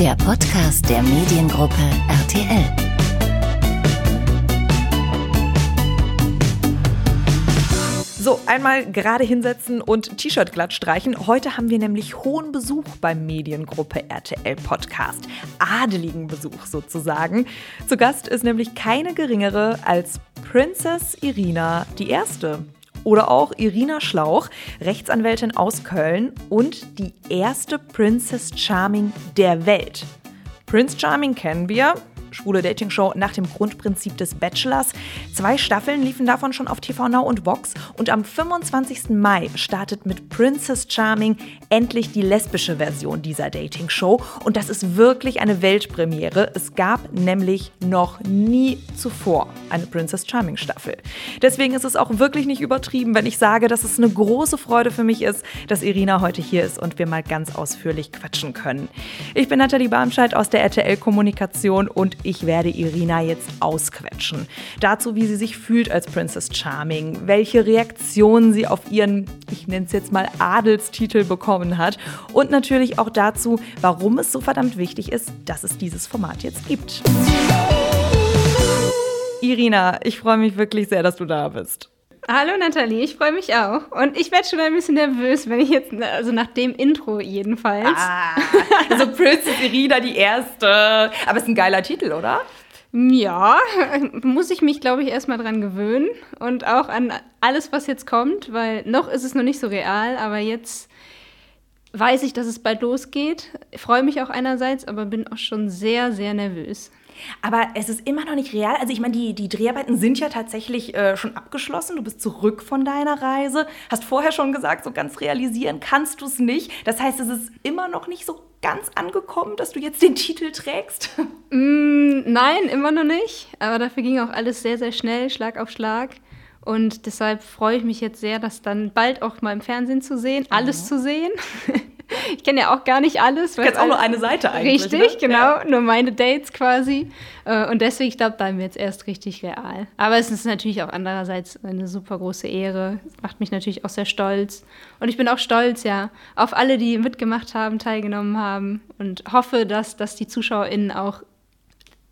der Podcast der Mediengruppe RTL. So, einmal gerade hinsetzen und T-Shirt glatt streichen. Heute haben wir nämlich hohen Besuch beim Mediengruppe RTL Podcast. Adeligen Besuch sozusagen. Zu Gast ist nämlich keine geringere als Princess Irina die Erste. Oder auch Irina Schlauch, Rechtsanwältin aus Köln und die erste Princess Charming der Welt. Prince Charming kennen wir, schwule Dating-Show nach dem Grundprinzip des Bachelors. Zwei Staffeln liefen davon schon auf TV Now und Vox und am 25. Mai startet mit Princess Charming endlich die lesbische Version dieser Dating-Show und das ist wirklich eine Weltpremiere. Es gab nämlich noch nie zuvor eine Princess Charming Staffel. Deswegen ist es auch wirklich nicht übertrieben, wenn ich sage, dass es eine große Freude für mich ist, dass Irina heute hier ist und wir mal ganz ausführlich quatschen können. Ich bin Nathalie Barmscheid aus der RTL Kommunikation und ich werde Irina jetzt ausquetschen. Dazu, wie sie sich fühlt als Princess Charming, welche Reaktionen sie auf ihren, ich nenne es jetzt mal Adelstitel bekommen hat und natürlich auch dazu, warum es so verdammt wichtig ist, dass es dieses Format jetzt gibt. Irina, ich freue mich wirklich sehr, dass du da bist. Hallo Nathalie, ich freue mich auch. Und ich werde schon ein bisschen nervös, wenn ich jetzt, also nach dem Intro jedenfalls. Ah, also Princess Irina die Erste. Aber es ist ein geiler Titel, oder? Ja, muss ich mich, glaube ich, erstmal dran gewöhnen. Und auch an alles, was jetzt kommt, weil noch ist es noch nicht so real, aber jetzt weiß ich, dass es bald losgeht. Freue mich auch einerseits, aber bin auch schon sehr, sehr nervös. Aber es ist immer noch nicht real. Also ich meine, die, die Dreharbeiten sind ja tatsächlich äh, schon abgeschlossen. Du bist zurück von deiner Reise. Hast vorher schon gesagt, so ganz realisieren kannst du es nicht. Das heißt, es ist immer noch nicht so ganz angekommen, dass du jetzt den Titel trägst? Mm, nein, immer noch nicht. Aber dafür ging auch alles sehr, sehr schnell, Schlag auf Schlag. Und deshalb freue ich mich jetzt sehr, das dann bald auch mal im Fernsehen zu sehen, alles zu sehen. ich kenne ja auch gar nicht alles. Du kennst auch nur eine Seite eigentlich. Richtig, ne? genau. Ja. Nur meine Dates quasi. Äh, und deswegen, ich glaube, bleiben wir jetzt erst richtig real. Aber es ist natürlich auch andererseits eine super große Ehre. Macht mich natürlich auch sehr stolz. Und ich bin auch stolz, ja, auf alle, die mitgemacht haben, teilgenommen haben. Und hoffe, dass, dass die ZuschauerInnen auch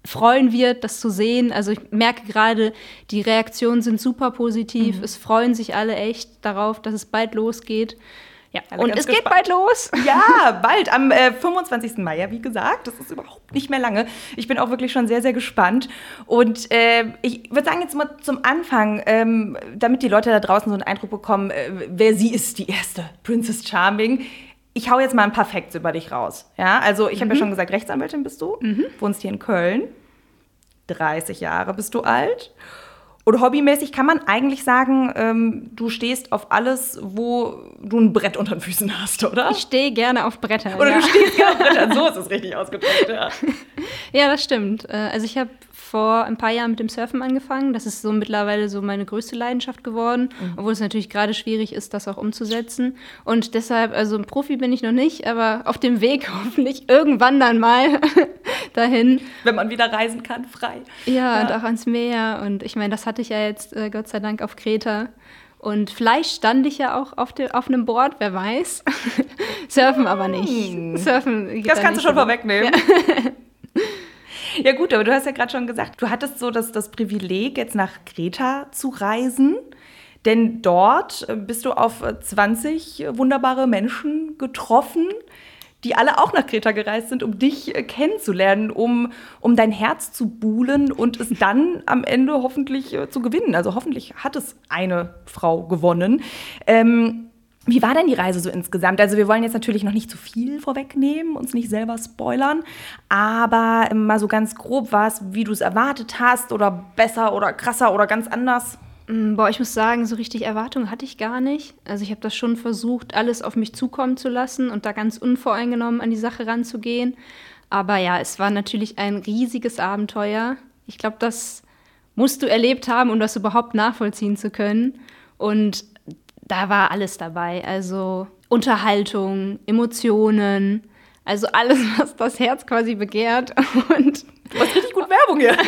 freuen wird, das zu sehen. Also ich merke gerade, die Reaktionen sind super positiv. Mhm. Es freuen sich alle echt darauf, dass es bald losgeht. Ja, und es gespannt. geht bald los. Ja, bald, am äh, 25. Mai, ja, wie gesagt. Das ist überhaupt nicht mehr lange. Ich bin auch wirklich schon sehr, sehr gespannt. Und äh, ich würde sagen, jetzt mal zum Anfang, ähm, damit die Leute da draußen so einen Eindruck bekommen, äh, wer sie ist, die erste Princess Charming. Ich hau jetzt mal ein paar Facts über dich raus. Ja, also ich habe ja mhm. schon gesagt, Rechtsanwältin bist du, mhm. wohnst hier in Köln, 30 Jahre bist du alt. Und hobbymäßig kann man eigentlich sagen, ähm, du stehst auf alles, wo du ein Brett unter den Füßen hast, oder? Ich stehe gerne auf Brettern. Oder ja. du stehst gerne auf Brettern, so ist es richtig ausgedrückt, ja. ja, das stimmt. Äh, also ich habe vor ein paar Jahren mit dem Surfen angefangen. Das ist so mittlerweile so meine größte Leidenschaft geworden, mhm. obwohl es natürlich gerade schwierig ist, das auch umzusetzen. Und deshalb, also ein Profi bin ich noch nicht, aber auf dem Weg hoffentlich irgendwann dann mal dahin. Wenn man wieder reisen kann, frei. Ja, ja. und auch ans Meer. Und ich meine, das hatte ich ja jetzt äh, Gott sei Dank auf Kreta. Und vielleicht stand ich ja auch auf, de, auf einem Board, wer weiß. Surfen aber nicht. Hm. Surfen das kannst du schon vorwegnehmen. Ja. Ja gut, aber du hast ja gerade schon gesagt, du hattest so das, das Privileg, jetzt nach Kreta zu reisen. Denn dort äh, bist du auf 20 wunderbare Menschen getroffen, die alle auch nach Kreta gereist sind, um dich äh, kennenzulernen, um, um dein Herz zu buhlen und es dann am Ende hoffentlich äh, zu gewinnen. Also hoffentlich hat es eine Frau gewonnen. Ähm, wie war denn die Reise so insgesamt? Also wir wollen jetzt natürlich noch nicht zu viel vorwegnehmen, uns nicht selber spoilern, aber mal so ganz grob war es, wie du es erwartet hast oder besser oder krasser oder ganz anders? Mm, boah, ich muss sagen, so richtig Erwartungen hatte ich gar nicht. Also ich habe das schon versucht, alles auf mich zukommen zu lassen und da ganz unvoreingenommen an die Sache ranzugehen. Aber ja, es war natürlich ein riesiges Abenteuer. Ich glaube, das musst du erlebt haben, um das überhaupt nachvollziehen zu können. Und da war alles dabei. Also Unterhaltung, Emotionen, also alles, was das Herz quasi begehrt. Und du hast richtig gut Werbung hier.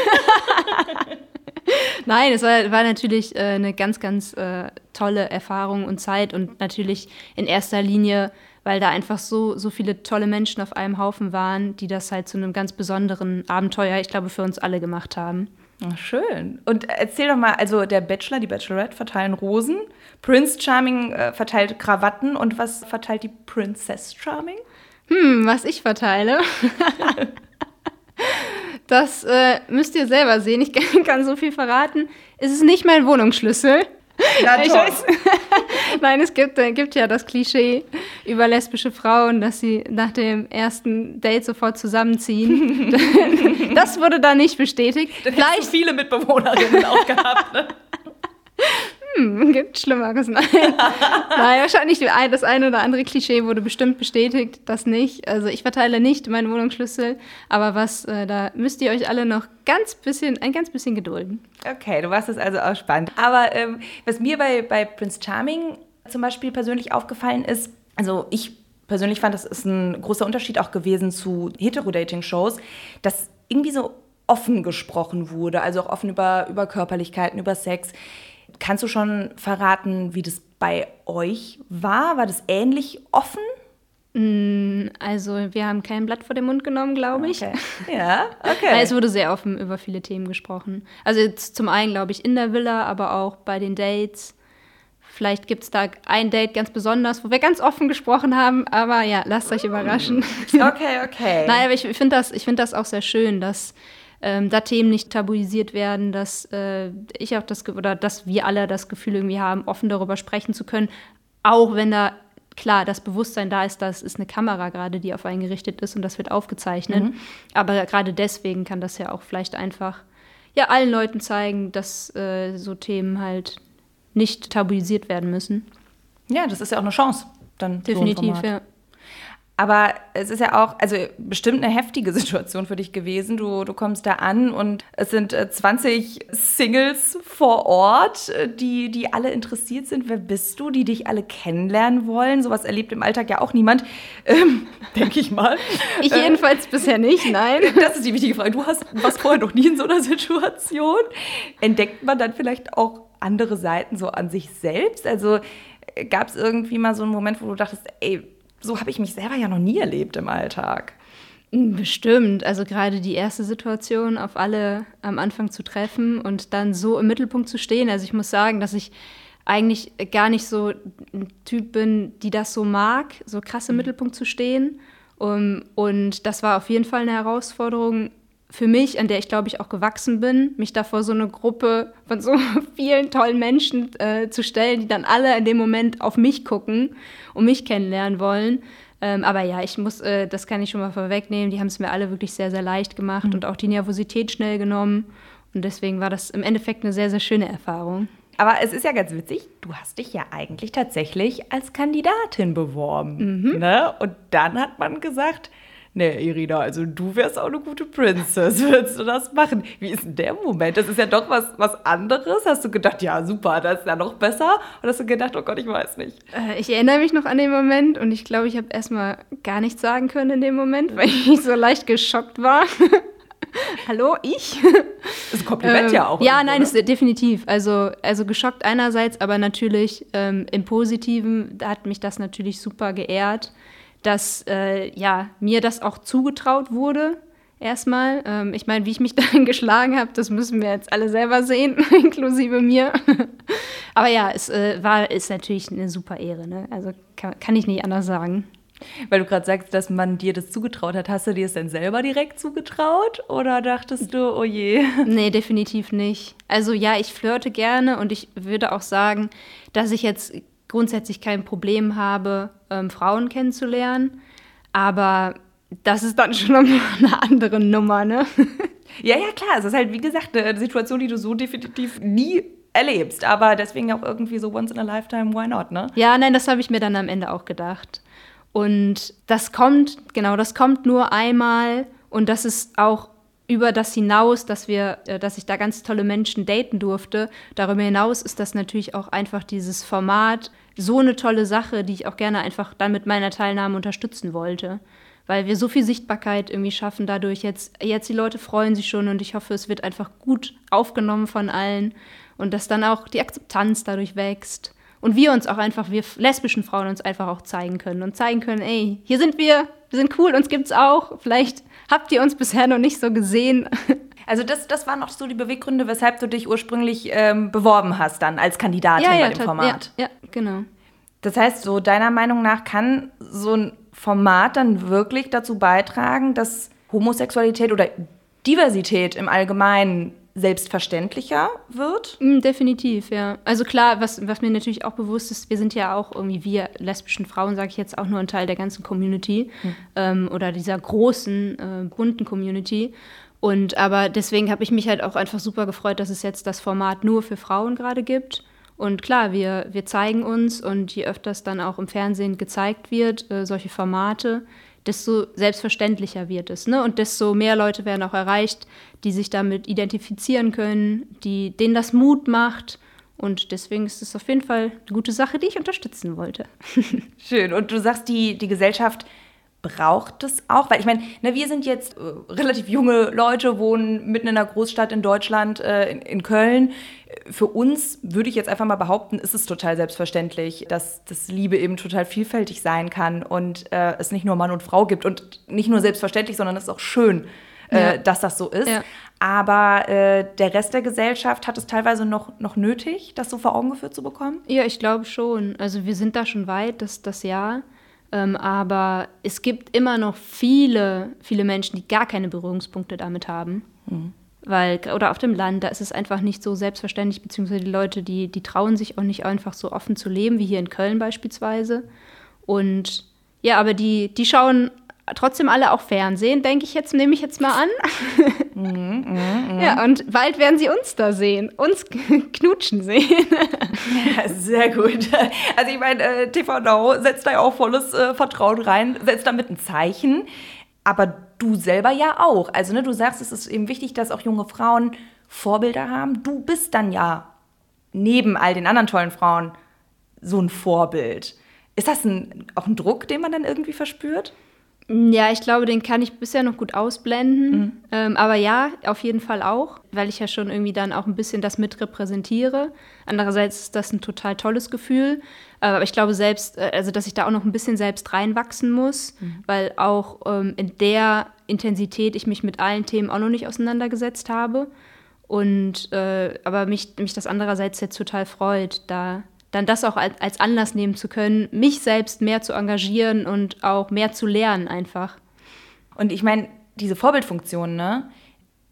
Nein, es war, war natürlich äh, eine ganz, ganz äh, tolle Erfahrung und Zeit und natürlich in erster Linie weil da einfach so, so viele tolle Menschen auf einem Haufen waren, die das halt zu einem ganz besonderen Abenteuer, ich glaube, für uns alle gemacht haben. Ach, schön. Und erzähl doch mal, also der Bachelor, die Bachelorette verteilen Rosen, Prince Charming äh, verteilt Krawatten und was verteilt die Princess Charming? Hm, was ich verteile. das äh, müsst ihr selber sehen. Ich kann so viel verraten. Es ist nicht mein Wohnungsschlüssel. Na toll. Weiß, Nein, es gibt, äh, gibt ja das Klischee über lesbische Frauen, dass sie nach dem ersten Date sofort zusammenziehen. das wurde da nicht bestätigt. Vielleicht viele Mitbewohnerinnen auch gehabt. Ne? hm, gibt Schlimmeres. Nein. Nein, wahrscheinlich das eine oder andere Klischee wurde bestimmt bestätigt, das nicht. Also ich verteile nicht meinen Wohnungsschlüssel, aber was, äh, da müsst ihr euch alle noch ganz bisschen, ein ganz bisschen gedulden. Okay, du warst es also auch spannend. Aber ähm, was mir bei, bei Prince Charming zum Beispiel persönlich aufgefallen ist, also ich persönlich fand, das ist ein großer Unterschied auch gewesen zu Hetero-Dating-Shows, dass irgendwie so offen gesprochen wurde, also auch offen über, über Körperlichkeiten, über Sex. Kannst du schon verraten, wie das bei euch war? War das ähnlich offen? Mm, also wir haben kein Blatt vor den Mund genommen, glaube ich. Okay. Ja, okay. es wurde sehr offen über viele Themen gesprochen. Also zum einen, glaube ich, in der Villa, aber auch bei den Dates. Vielleicht gibt es da ein Date ganz besonders, wo wir ganz offen gesprochen haben, aber ja, lasst euch überraschen. Okay, okay. Nein, aber ich finde das, find das auch sehr schön, dass ähm, da Themen nicht tabuisiert werden, dass äh, ich auch das oder dass wir alle das Gefühl irgendwie haben, offen darüber sprechen zu können, auch wenn da klar das Bewusstsein da ist, dass es eine Kamera gerade, die auf einen gerichtet ist und das wird aufgezeichnet. Mhm. Aber gerade deswegen kann das ja auch vielleicht einfach ja allen Leuten zeigen, dass äh, so Themen halt nicht tabuisiert werden müssen. Ja, das ist ja auch eine Chance. Dann Definitiv, so ja. Aber es ist ja auch, also bestimmt eine heftige Situation für dich gewesen. Du, du kommst da an und es sind 20 äh, Singles vor Ort, äh, die, die alle interessiert sind. Wer bist du? Die dich alle kennenlernen wollen. Sowas erlebt im Alltag ja auch niemand, ähm, denke ich mal. Ich jedenfalls äh, bisher nicht, nein. Das ist die wichtige Frage. Du hast, warst vorher noch nie in so einer Situation. Entdeckt man dann vielleicht auch andere Seiten so an sich selbst? Also gab es irgendwie mal so einen Moment, wo du dachtest, ey, so habe ich mich selber ja noch nie erlebt im Alltag. Hm, bestimmt. Also gerade die erste Situation, auf alle am Anfang zu treffen und dann so im Mittelpunkt zu stehen. Also ich muss sagen, dass ich eigentlich gar nicht so ein Typ bin, die das so mag, so krass im mhm. Mittelpunkt zu stehen. Um, und das war auf jeden Fall eine Herausforderung für mich, an der ich glaube ich auch gewachsen bin, mich da vor so eine Gruppe von so vielen tollen Menschen äh, zu stellen, die dann alle in dem Moment auf mich gucken und mich kennenlernen wollen. Ähm, aber ja, ich muss, äh, das kann ich schon mal vorwegnehmen, die haben es mir alle wirklich sehr, sehr leicht gemacht mhm. und auch die Nervosität schnell genommen. Und deswegen war das im Endeffekt eine sehr, sehr schöne Erfahrung. Aber es ist ja ganz witzig, du hast dich ja eigentlich tatsächlich als Kandidatin beworben. Mhm. Ne? Und dann hat man gesagt, nee, Irina, also du wärst auch eine gute Princess. Würdest du das machen? Wie ist denn der Moment? Das ist ja doch was, was anderes. Hast du gedacht, ja, super, das ist ja noch besser? Oder hast du gedacht, oh Gott, ich weiß nicht? Äh, ich erinnere mich noch an den Moment und ich glaube, ich habe erstmal gar nichts sagen können in dem Moment, weil ich so leicht geschockt war. Hallo, ich? Das ist ein Kompliment ähm, ja auch. Ja, nein, ist definitiv. Also, also geschockt einerseits, aber natürlich ähm, im Positiven hat mich das natürlich super geehrt dass äh, ja, mir das auch zugetraut wurde. Erstmal. Ähm, ich meine, wie ich mich dann geschlagen habe, das müssen wir jetzt alle selber sehen, inklusive mir. Aber ja, es äh, war, ist natürlich eine super Ehre. Ne? Also kann, kann ich nicht anders sagen. Weil du gerade sagst, dass man dir das zugetraut hat. Hast du dir es denn selber direkt zugetraut oder dachtest du, oh je? Nee, definitiv nicht. Also ja, ich flirte gerne und ich würde auch sagen, dass ich jetzt grundsätzlich kein Problem habe, ähm, Frauen kennenzulernen. Aber das ist dann schon eine andere Nummer, ne? Ja, ja, klar. Es ist halt, wie gesagt, eine Situation, die du so definitiv nie erlebst. Aber deswegen auch irgendwie so once in a lifetime, why not, ne? Ja, nein, das habe ich mir dann am Ende auch gedacht. Und das kommt, genau, das kommt nur einmal. Und das ist auch über das hinaus, dass wir, äh, dass ich da ganz tolle Menschen daten durfte. Darüber hinaus ist das natürlich auch einfach dieses Format so eine tolle Sache, die ich auch gerne einfach dann mit meiner Teilnahme unterstützen wollte. Weil wir so viel Sichtbarkeit irgendwie schaffen dadurch. Jetzt, jetzt die Leute freuen sich schon und ich hoffe, es wird einfach gut aufgenommen von allen und dass dann auch die Akzeptanz dadurch wächst. Und wir uns auch einfach, wir lesbischen Frauen uns einfach auch zeigen können und zeigen können, ey, hier sind wir, wir sind cool, uns gibt's auch. Vielleicht habt ihr uns bisher noch nicht so gesehen. Also das, das waren auch so die Beweggründe, weshalb du dich ursprünglich ähm, beworben hast dann als Kandidatin ja, ja, bei dem Format. Ja, ja, genau. Das heißt, so deiner Meinung nach kann so ein Format dann wirklich dazu beitragen, dass Homosexualität oder Diversität im Allgemeinen selbstverständlicher wird? Mm, definitiv, ja. Also klar, was, was mir natürlich auch bewusst ist, wir sind ja auch irgendwie, wir lesbischen Frauen, sage ich jetzt auch nur ein Teil der ganzen Community hm. ähm, oder dieser großen, äh, bunten Community. Und aber deswegen habe ich mich halt auch einfach super gefreut, dass es jetzt das Format nur für Frauen gerade gibt. Und klar, wir, wir zeigen uns und je öfter es dann auch im Fernsehen gezeigt wird, äh, solche Formate, desto selbstverständlicher wird es. Ne? Und desto mehr Leute werden auch erreicht, die sich damit identifizieren können, die, denen das Mut macht. Und deswegen ist es auf jeden Fall eine gute Sache, die ich unterstützen wollte. Schön. Und du sagst, die, die Gesellschaft braucht es auch? Weil ich meine, ne, wir sind jetzt äh, relativ junge Leute, wohnen mitten in einer Großstadt in Deutschland, äh, in, in, Köln. Für uns würde ich jetzt einfach mal behaupten, ist es total selbstverständlich, dass, dass Liebe eben total vielfältig sein kann und äh, es nicht nur Mann und Frau gibt. Und nicht nur selbstverständlich, sondern es ist auch schön, äh, ja. dass das so ist. Ja. Aber äh, der Rest der Gesellschaft hat es teilweise noch, noch nötig, das so vor Augen geführt zu bekommen? Ja, ich glaube schon. Also wir sind da schon weit, das, das Jahr. Ähm, aber es gibt immer noch viele, viele Menschen, die gar keine Berührungspunkte damit haben. Mhm. Weil, oder auf dem Land, da ist es einfach nicht so selbstverständlich, beziehungsweise die Leute, die, die trauen sich auch nicht einfach so offen zu leben, wie hier in Köln beispielsweise. Und ja, aber die, die schauen trotzdem alle auch Fernsehen, denke ich jetzt, nehme ich jetzt mal an. Mm, mm, mm. Ja, und bald werden sie uns da sehen, uns knutschen sehen. ja, sehr gut. Also ich meine, äh, TV Now setzt da ja auch volles äh, Vertrauen rein, setzt damit ein Zeichen. Aber du selber ja auch. Also ne, du sagst, es ist eben wichtig, dass auch junge Frauen Vorbilder haben. Du bist dann ja neben all den anderen tollen Frauen so ein Vorbild. Ist das ein, auch ein Druck, den man dann irgendwie verspürt? Ja, ich glaube, den kann ich bisher noch gut ausblenden. Mhm. Ähm, aber ja, auf jeden Fall auch, weil ich ja schon irgendwie dann auch ein bisschen das mit repräsentiere. Andererseits ist das ein total tolles Gefühl. Aber ich glaube selbst, äh, also dass ich da auch noch ein bisschen selbst reinwachsen muss, mhm. weil auch ähm, in der Intensität ich mich mit allen Themen auch noch nicht auseinandergesetzt habe. Und äh, aber mich, mich das andererseits jetzt total freut, da dann das auch als, Anlass nehmen zu können, mich selbst mehr zu engagieren und auch mehr zu lernen einfach. Und ich meine, diese Vorbildfunktion, ne,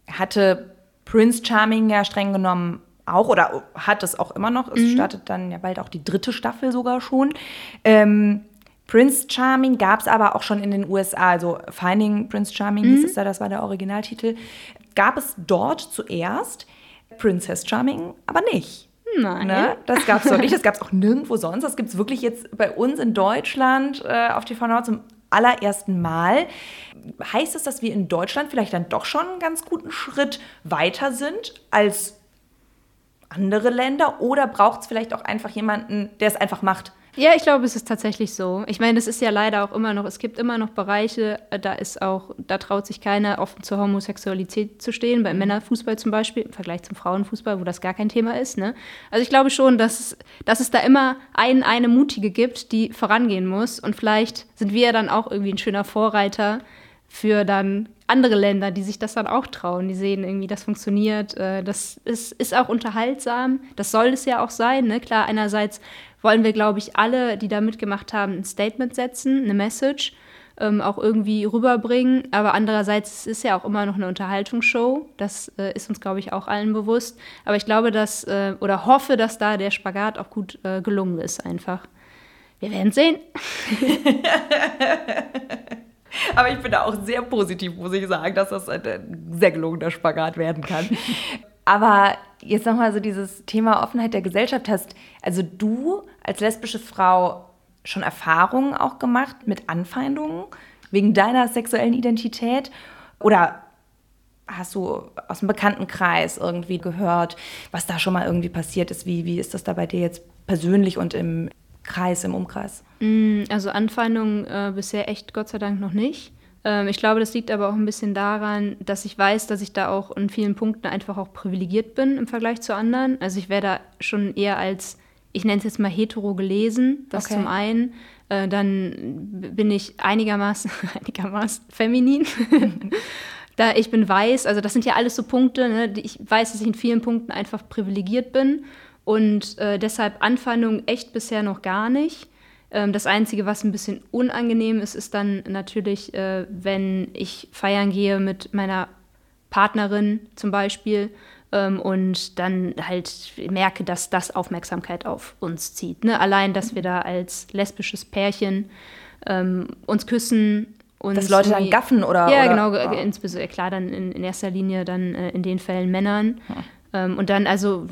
hatte Prince Charming ja streng genommen auch oder hat es auch immer noch. Es mhm. startet dann ja bald auch die dritte Staffel sogar schon. Ähm, Prince Charming gab es aber auch schon in den USA, also Finding Prince Charming mhm. hieß es da, das war der Originaltitel. Gab es dort zuerst Princess Charming, aber nicht. Nein. Ne? Das gab es doch nicht, das gab es auch nirgendwo sonst. Das gibt es wirklich jetzt bei uns in Deutschland äh, auf TV Now zum allerersten Mal. Heißt es, dass wir in Deutschland vielleicht dann doch schon einen ganz guten Schritt weiter sind als andere Länder? Oder braucht es vielleicht auch einfach jemanden, der es einfach macht? Ja, ich glaube, es ist tatsächlich so. Ich meine, es ist ja leider auch immer noch, es gibt immer noch Bereiche, äh, da ist auch, da traut sich keiner offen zur Homosexualität zu stehen, beim Männerfußball zum Beispiel, im Vergleich zum Frauenfußball, wo das gar kein Thema ist. Ne? Also ich glaube schon, dass, dass es da immer einen, eine Mutige gibt, die vorangehen muss. Und vielleicht sind wir dann auch irgendwie ein schöner Vorreiter für dann andere Länder, die sich das dann auch trauen. Die sehen irgendwie, das funktioniert, äh, das ist, ist auch unterhaltsam, das soll es ja auch sein. Ne? Klar, einerseits wollen wir, glaube ich, alle, die da mitgemacht haben, ein Statement setzen, eine Message, ähm, auch irgendwie rüberbringen. Aber andererseits ist es ja auch immer noch eine Unterhaltungsshow. Das äh, ist uns, glaube ich, auch allen bewusst. Aber ich glaube, dass äh, oder hoffe, dass da der Spagat auch gut äh, gelungen ist, einfach. Wir werden sehen. Aber ich bin da auch sehr positiv, muss ich sagen, dass das ein sehr gelungener Spagat werden kann. Aber jetzt nochmal so dieses Thema Offenheit der Gesellschaft hast. Also du als lesbische Frau schon Erfahrungen auch gemacht mit Anfeindungen wegen deiner sexuellen Identität? Oder hast du aus dem Bekanntenkreis irgendwie gehört, was da schon mal irgendwie passiert ist? Wie, wie ist das da bei dir jetzt persönlich und im Kreis, im Umkreis? Mm, also Anfeindungen äh, bisher echt Gott sei Dank noch nicht. Ähm, ich glaube, das liegt aber auch ein bisschen daran, dass ich weiß, dass ich da auch in vielen Punkten einfach auch privilegiert bin im Vergleich zu anderen. Also ich werde da schon eher als ich nenne es jetzt mal hetero gelesen, das Okay. zum einen. Äh, dann bin ich einigermaßen, einigermaßen feminin. da ich bin weiß, also das sind ja alles so Punkte, ne, die ich weiß, dass ich in vielen Punkten einfach privilegiert bin und äh, deshalb Anfeindungen echt bisher noch gar nicht. Ähm, das Einzige, was ein bisschen unangenehm ist, ist dann natürlich, äh, wenn ich feiern gehe mit meiner Partnerin zum Beispiel ähm, und dann halt merke, dass das Aufmerksamkeit auf uns zieht. Ne? Allein, dass wir da als lesbisches Pärchen ähm, uns küssen. Uns Dass Leute dann gaffen oder- Ja, oder- genau, Ah. ge- insbesondere klar dann in, in erster Linie dann äh, in den Fällen Männern. Ähm, und dann, also,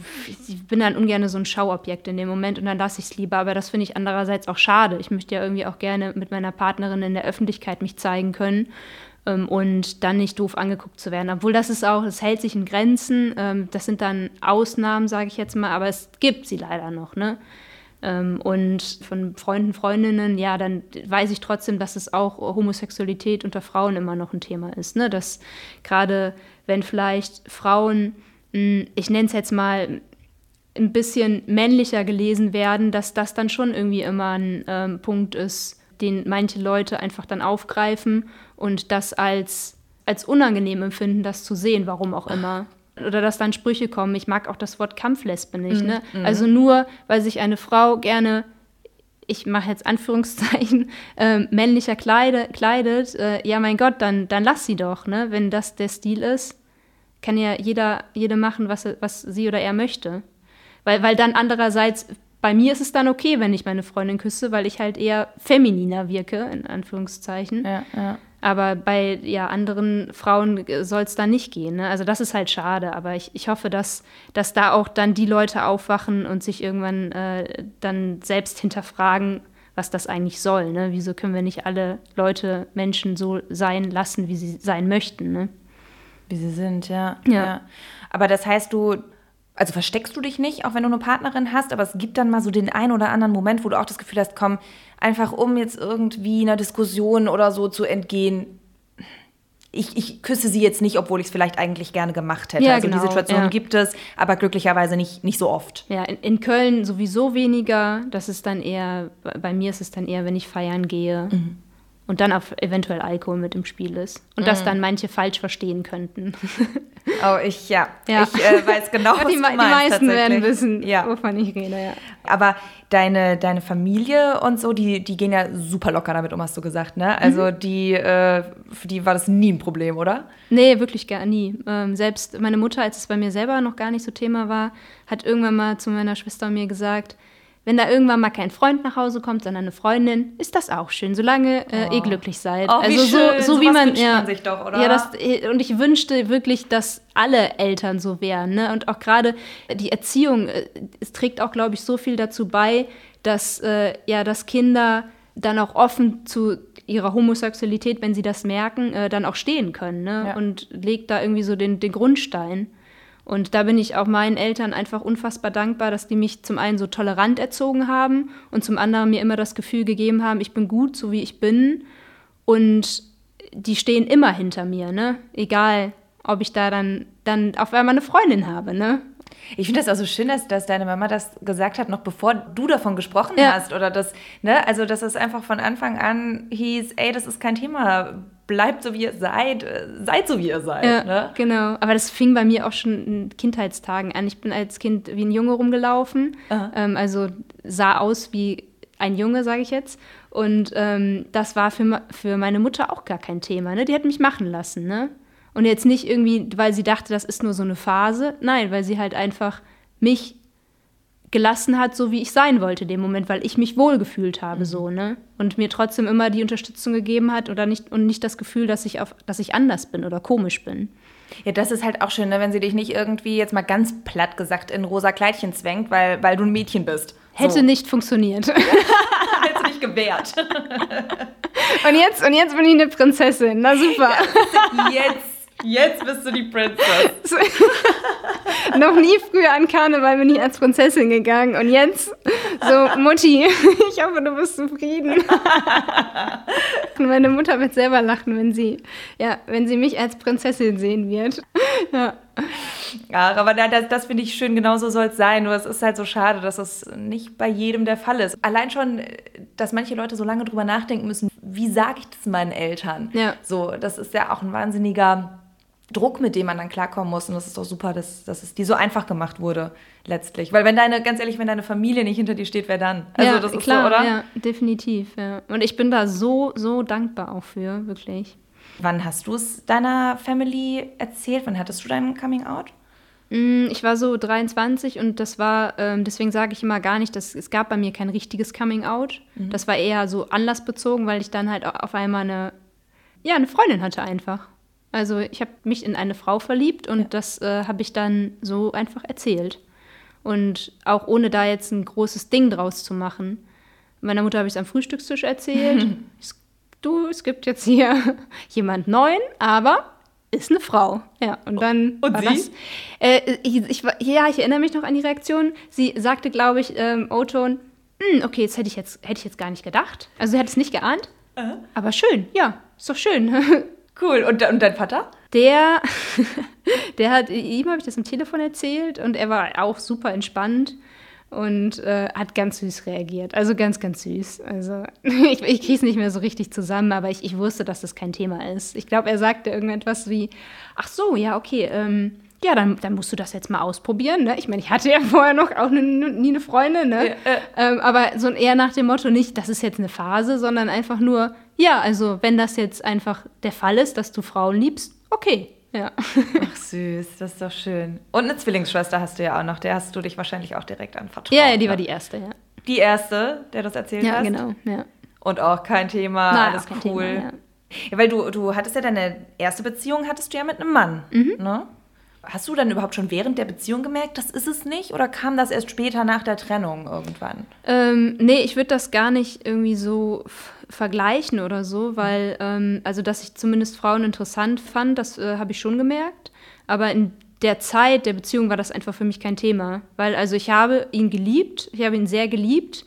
ich bin dann ungern so ein Schauobjekt in dem Moment und dann lasse ich es lieber. Aber das finde ich andererseits auch schade. Ich möchte ja irgendwie auch gerne mit meiner Partnerin in der Öffentlichkeit mich zeigen können ähm, und dann nicht doof angeguckt zu werden. Obwohl das ist auch, es hält sich in Grenzen. Ähm, das sind dann Ausnahmen, sage ich jetzt mal, aber es gibt sie leider noch, ne? Ähm, und von Freunden, Freundinnen, ja, dann weiß ich trotzdem, dass es auch Homosexualität unter Frauen immer noch ein Thema ist. Ne? Dass gerade wenn vielleicht Frauen, ich nenne es jetzt mal, ein bisschen männlicher gelesen werden, dass das dann schon irgendwie immer ein ähm, Punkt ist, den manche Leute einfach dann aufgreifen und das als, als unangenehm empfinden, das zu sehen, warum auch immer. Oder dass dann Sprüche kommen. Ich mag auch das Wort Kampflesbe nicht. Ne? Also nur, weil sich eine Frau gerne ich mache jetzt Anführungszeichen, ähm, männlicher kleide, kleidet, äh, ja mein Gott, dann, dann lass sie doch, ne? Wenn das der Stil ist, kann ja jeder, jede machen, was, was sie oder er möchte. Weil, weil dann andererseits, bei mir ist es dann okay, wenn ich meine Freundin küsse, weil ich halt eher femininer wirke, in Anführungszeichen. Ja, ja. Aber bei ja, anderen Frauen soll es da nicht gehen. Ne? Also das ist halt schade. Aber ich, ich hoffe, dass, dass da auch dann die Leute aufwachen und sich irgendwann äh, dann selbst hinterfragen, was das eigentlich soll. Ne? Wieso können wir nicht alle Leute, Menschen so sein lassen, wie sie sein möchten? Ne? Wie sie sind, ja. Ja. Aber das heißt, du, also versteckst du dich nicht, auch wenn du eine Partnerin hast, aber es gibt dann mal so den einen oder anderen Moment, wo du auch das Gefühl hast, komm, einfach um jetzt irgendwie einer Diskussion oder so zu entgehen. Ich, ich küsse sie jetzt nicht, obwohl ich es vielleicht eigentlich gerne gemacht hätte. Ja, also genau, die Situation ja. gibt es, aber glücklicherweise nicht, nicht so oft. Ja, in, in Köln sowieso weniger. Das ist dann eher, bei mir ist es dann eher, wenn ich feiern gehe. Und dann auf eventuell Alkohol mit im Spiel ist. Und das dann manche falsch verstehen könnten. Oh, ich, ja. Ja. Ich äh, weiß genau, was die, du me- die meinst, meisten werden wissen, Ja. wovon ich rede, ja. Aber deine, deine Familie und so, die, die gehen ja super locker damit um, hast du gesagt, ne? Also die, äh, für die war das nie ein Problem, oder? Nee, wirklich gar nie. Ähm, selbst meine Mutter, als es bei mir selber noch gar nicht so Thema war, hat irgendwann mal zu meiner Schwester und mir gesagt, wenn da irgendwann mal kein Freund nach Hause kommt, sondern eine Freundin, ist das auch schön, solange äh, ihr glücklich seid. Oh, wie also schön. so, so wie man, ja, man sich doch, oder? Ja, das, äh, und ich wünschte wirklich, dass alle Eltern so wären. Ne? Und auch gerade die Erziehung, äh, es trägt auch, glaube ich, so viel dazu bei, dass äh, ja, dass Kinder dann auch offen zu ihrer Homosexualität, wenn sie das merken, äh, dann auch stehen können ne? Ja. und legt da irgendwie so den, den Grundstein. Und da bin ich auch meinen Eltern einfach unfassbar dankbar, dass die mich zum einen so tolerant erzogen haben und zum anderen mir immer das Gefühl gegeben haben, ich bin gut, so wie ich bin. Und die stehen immer hinter mir, ne? Egal, ob ich da dann, dann auf einmal eine Freundin habe, ne? Ich finde das auch so schön, dass, dass deine Mama das gesagt hat, noch bevor du davon gesprochen Ja. hast. Oder das, ne, also dass es einfach von Anfang an hieß, ey, das ist kein Thema, bleibt so wie ihr seid, äh, seid so wie ihr seid. Ja, Ne? genau. Aber das fing bei mir auch schon in Kindheitstagen an. Ich bin als Kind wie ein Junge rumgelaufen, ähm, also sah aus wie ein Junge, sage ich jetzt. Und ähm, das war für, für meine Mutter auch gar kein Thema. Ne? Die hat mich machen lassen. Ne? Und jetzt nicht irgendwie, weil sie dachte, das ist nur so eine Phase. Nein, weil sie halt einfach mich gelassen hat, so wie ich sein wollte in dem Moment, weil ich mich wohlgefühlt habe, so, ne? Und mir trotzdem immer die Unterstützung gegeben hat oder nicht, und nicht das Gefühl, dass ich, auf, dass ich anders bin oder komisch bin. Ja, das ist halt auch schön, ne, wenn sie dich nicht irgendwie jetzt mal ganz platt gesagt in rosa Kleidchen zwängt, weil, weil du ein Mädchen bist. Hätte so. nicht funktioniert. Hättest du nicht gewehrt. Und jetzt, und jetzt bin ich eine Prinzessin. Na super. Jetzt, jetzt bist du die Princess. Noch nie früher an Karneval bin ich als Prinzessin gegangen. Und jetzt so, Mutti, ich hoffe, du bist zufrieden. Und meine Mutter wird selber lachen, wenn sie, ja, wenn sie mich als Prinzessin sehen wird. ja. Ja, aber das, das finde ich schön, genauso soll es sein. Nur es ist halt so schade, dass es nicht bei jedem der Fall ist. Allein schon, dass manche Leute so lange drüber nachdenken müssen, wie sage ich das meinen Eltern? Ja. So, das ist ja auch ein wahnsinniger Druck, mit dem man dann klarkommen muss. Und das ist doch super, dass, dass es dir so einfach gemacht wurde, letztlich. Weil wenn deine, ganz ehrlich, wenn deine Familie nicht hinter dir steht, wer dann? Also ja, das ist klar, so, oder? Ja, definitiv, ja. Und ich bin da so, so dankbar auch für, wirklich. Wann hast du es deiner Family erzählt? Wann hattest du dein Coming Out? Mm, ich war so 23 und das war, ähm, deswegen sage ich immer gar nicht, dass es gab bei mir kein richtiges Coming Out. Mhm. Das war eher so anlassbezogen, weil ich dann halt auf einmal eine, ja, eine Freundin hatte einfach. Also ich habe mich in eine Frau verliebt und ja. das äh, habe ich dann so einfach erzählt. Und auch ohne da jetzt ein großes Ding draus zu machen. Meiner Mutter habe ich es am Frühstückstisch erzählt. es, du, es gibt jetzt hier jemand Neuen, aber ist eine Frau. Ja, und dann und war sie? das. Äh, ich, ich, ja, ich erinnere mich noch an die Reaktion. Sie sagte, glaube ich, ähm, O-Ton, hm, okay, jetzt hätte ich jetzt, hätte ich jetzt gar nicht gedacht. Also sie hat es nicht geahnt. -huh. Aber schön, ja, ist doch schön. Cool. Und, und dein Vater? Der, der hat, ihm habe ich das am Telefon erzählt und er war auch super entspannt und äh, hat ganz süß reagiert. Also ganz, ganz süß. Also ich, ich kriege es nicht mehr so richtig zusammen, aber ich, ich wusste, dass das kein Thema ist. Ich glaube, er sagte irgendetwas wie, ach so, ja, okay, ähm, ja, dann, dann musst du das jetzt mal ausprobieren. Ne? Ich meine, ich hatte ja vorher noch auch ne, nie eine Freundin, ne? Ja, äh. ähm, aber so eher nach dem Motto nicht, das ist jetzt eine Phase, sondern einfach nur, ja, also wenn das jetzt einfach der Fall ist, dass du Frauen liebst, okay. Ja. Ach süß, das ist doch schön. Und eine Zwillingsschwester hast du ja auch noch, der hast du dich wahrscheinlich auch direkt anvertraut. Ja, ja die ne? war die erste, ja. Die erste, der das erzählt ja, hast? Ja, genau, ja. Und auch kein Thema, Nein, alles cool. Thema, ja. ja. weil du, du hattest ja deine erste Beziehung, hattest du ja mit einem Mann, mhm. ne? Hast du dann überhaupt schon während der Beziehung gemerkt, das ist es nicht? Oder kam das erst später nach der Trennung irgendwann? Ähm, nee, ich würde das gar nicht irgendwie so vergleichen oder so, weil, ähm, also dass ich zumindest Frauen interessant fand, das äh, habe ich schon gemerkt. Aber in der Zeit der Beziehung war das einfach für mich kein Thema. Weil, also ich habe ihn geliebt, ich habe ihn sehr geliebt.